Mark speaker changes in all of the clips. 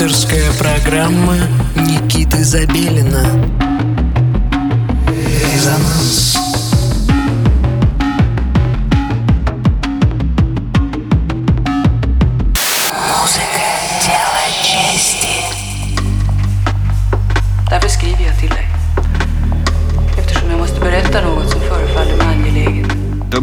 Speaker 1: Авторская программа Никиты Забелина. Резонанс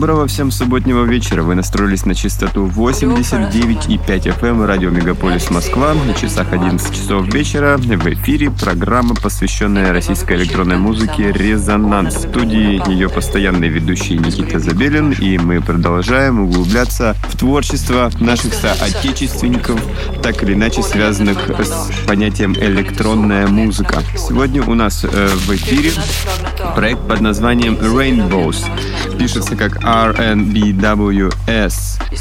Speaker 2: Доброго всем субботнего вечера. Вы настроились на частоту 89,5 FM радио Мегаполис Москва. На часах 11 часов вечера в эфире программа, посвященная российской электронной музыке «Резонанс». В студии ее постоянный ведущий Никита Забелин, и мы продолжаем углубляться в творчество наших соотечественников, так или иначе связанных с понятием электронная музыка. Сегодня у нас э, в эфире проект под названием Rainbows. Пишется как RNBWS.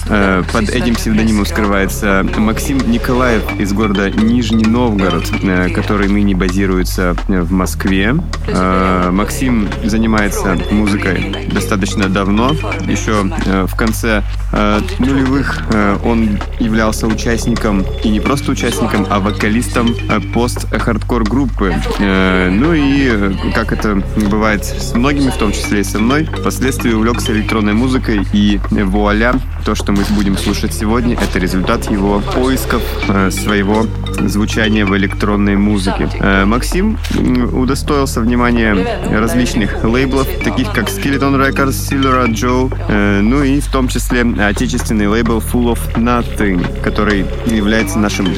Speaker 2: Э, Под этим псевдонимом скрывается Максим Николаев из города Нижний Новгород, э, который ныне базируется в Москве. Э, Максим занимается музыкой достаточно давно. Еще э, в конце э, нулевых э, он являлся участником, и не просто участником, а вокалистом э, пост-хардкор группы. Э, Ну и, э, как это бывает с многими, в том числе и со мной, впоследствии увлекся электронной музыкой, и вуаля, то, что мы будем слушать сегодня, это результат его поисков э, своего звучания в электронной музыке. Э, Максим удостоился внимания различных лейблов, таких как Skeleton Records, Silver Joe, э, ну и в том числе отечественный лейбл Full of Nothing, который является нашим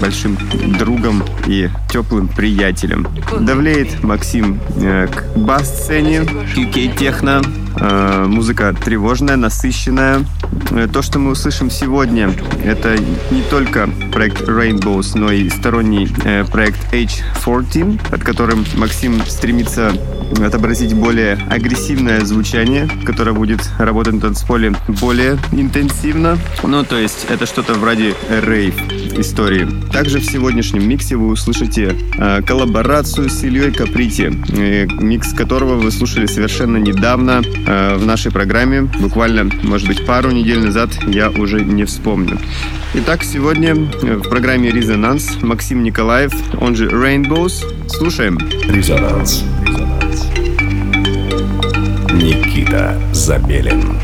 Speaker 2: большим другом и теплым приятелем. Давлеет Максим к бас-сцене, UK-техно, Э, музыка тревожная, насыщенная. Э, То, что мы услышим сегодня, это не только проект Rainbows, но и сторонний э, проект H14, под которым Максим стремится отобразить более агрессивное звучание, которое будет работать на танцполе более интенсивно. Ну, то есть это что-то вроде рейв истории. Также в сегодняшнем миксе вы услышите коллаборацию с Ильей Каприти, микс которого вы слушали совершенно недавно в нашей программе, буквально, может быть, пару недель назад, я уже не вспомню. Итак, сегодня э, в программе «Резонанс» Максим Николаев, он же Rainbows. Слушаем.
Speaker 3: Резонанс. Никита Забелин.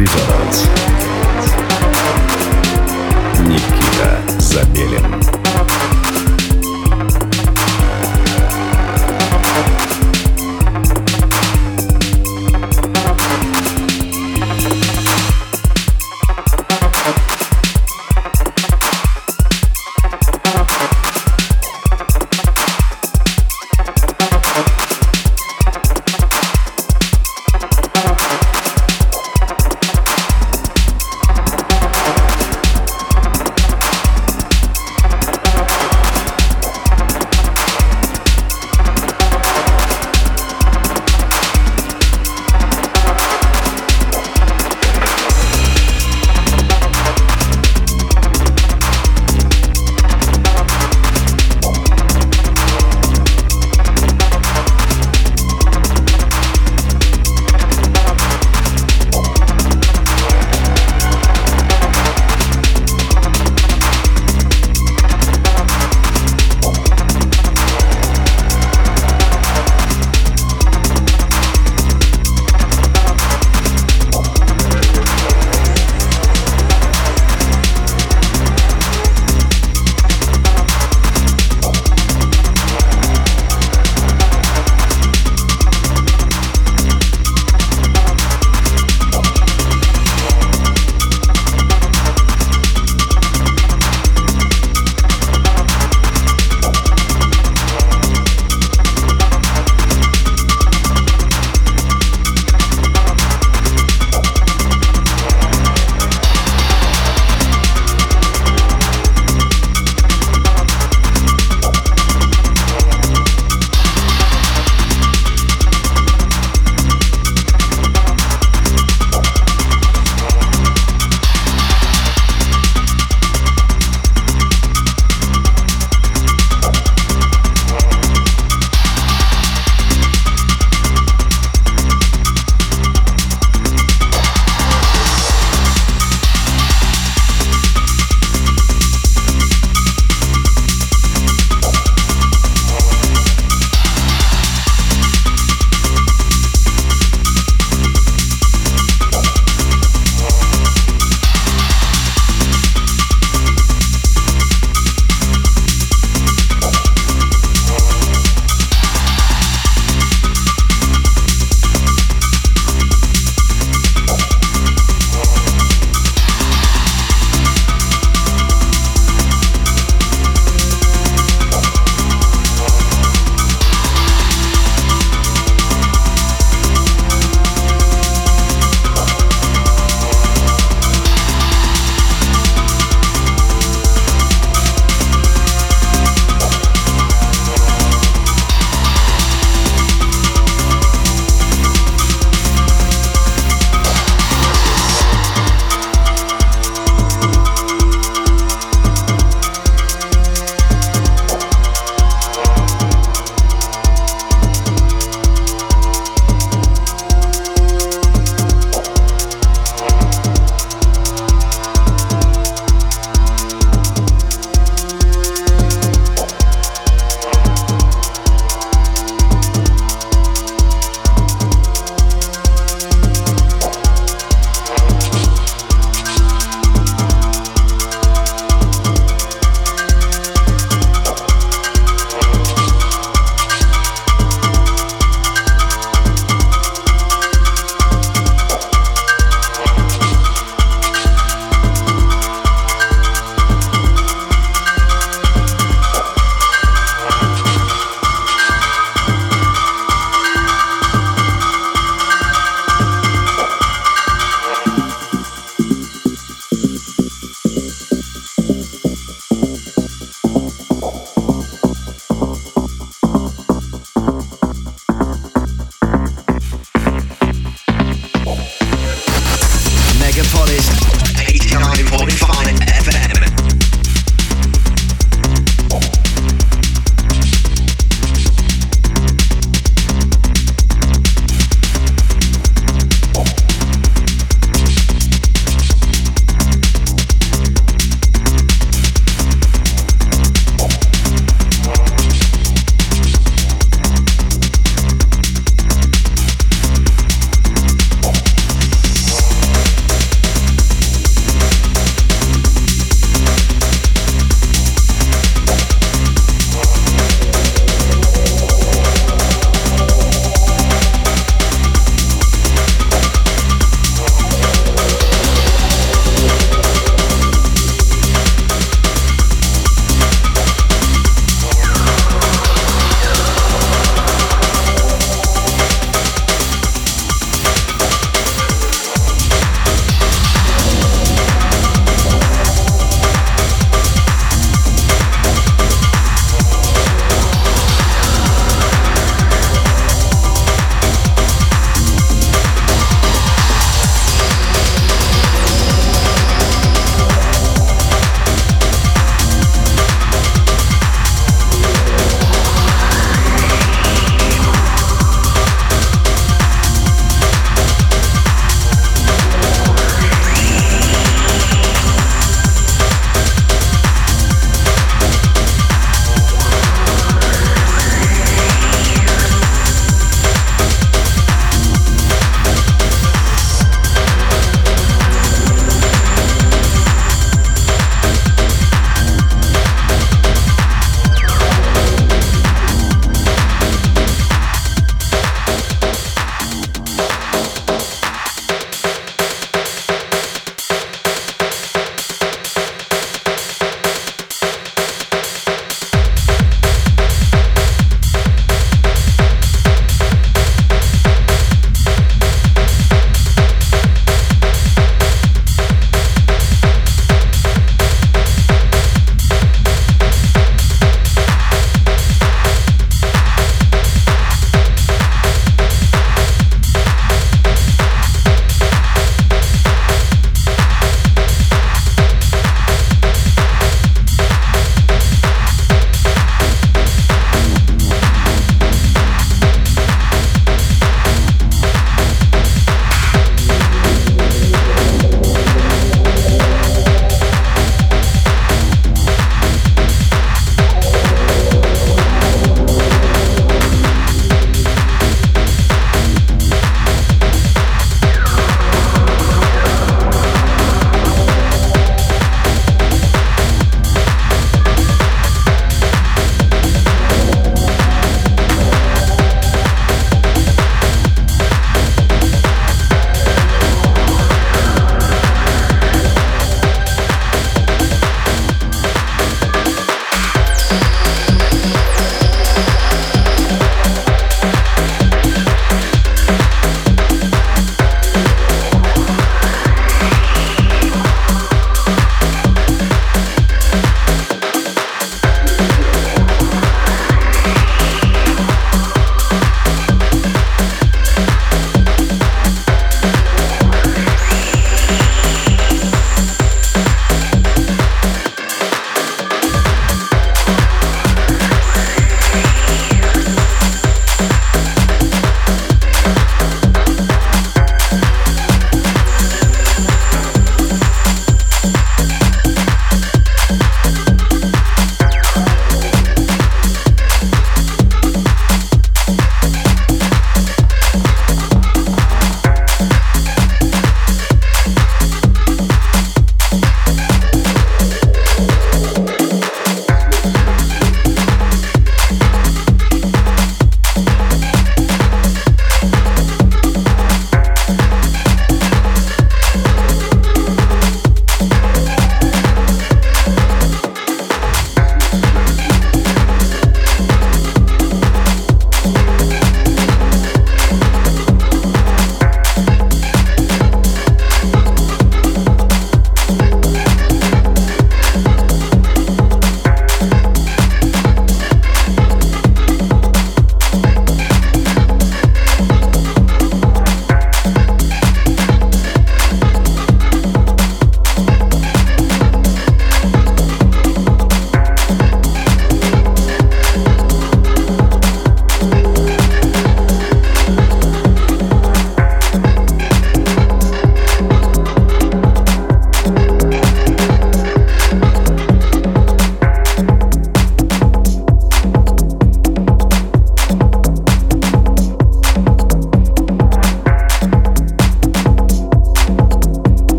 Speaker 3: Реванс. Никита Забелин.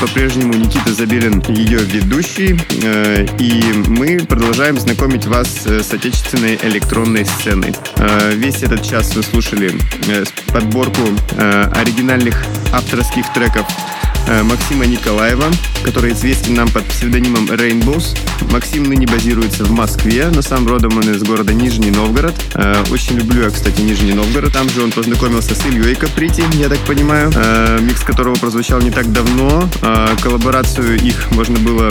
Speaker 2: По-прежнему Никита Забелин, ее ведущий. Э, и мы продолжаем знакомить вас с отечественной электронной сценой. Э, весь этот час вы слушали э, подборку оригинальных авторских треков Э, Максима Николаева, который известен нам под псевдонимом Rainbows. Максим ныне базируется в Москве, но сам родом он из города Нижний Новгород. Э, очень люблю я, кстати, Нижний Новгород. Там же он познакомился с Ильей Каприти, я так понимаю, э, микс которого прозвучал не так давно. Коллаборацию их можно было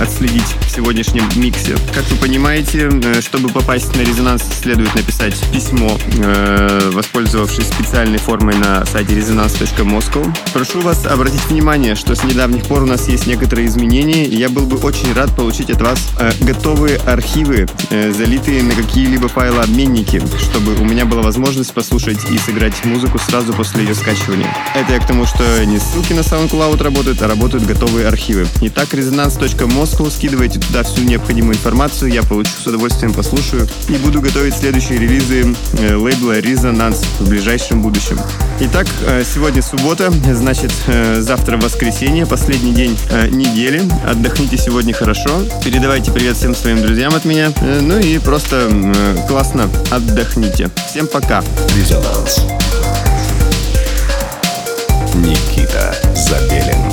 Speaker 2: отследить в сегодняшнем миксе. Как вы понимаете, чтобы попасть на резонанс, следует написать письмо, воспользовавшись специальной формой на сайте resonance.moscow. Прошу вас обратить внимание внимание, что с недавних пор у нас есть некоторые изменения, я был бы очень рад получить от вас э, готовые архивы, э, залитые на какие-либо файлообменники, чтобы у меня была возможность послушать и сыграть музыку сразу после ее скачивания. Это я к тому, что не ссылки на SoundCloud работают, а работают готовые архивы. Итак, resonance.moscow, скидывайте туда всю необходимую информацию, я получу с удовольствием послушаю и буду готовить следующие релизы э, лейбла Resonance в ближайшем будущем. Итак, э, сегодня суббота, значит, э, завтра завтра воскресенье, последний день э, недели. Отдохните сегодня хорошо. Передавайте привет всем своим друзьям от меня. Э, ну и просто э, классно отдохните. Всем пока.
Speaker 3: Резонанс. Никита Забелин.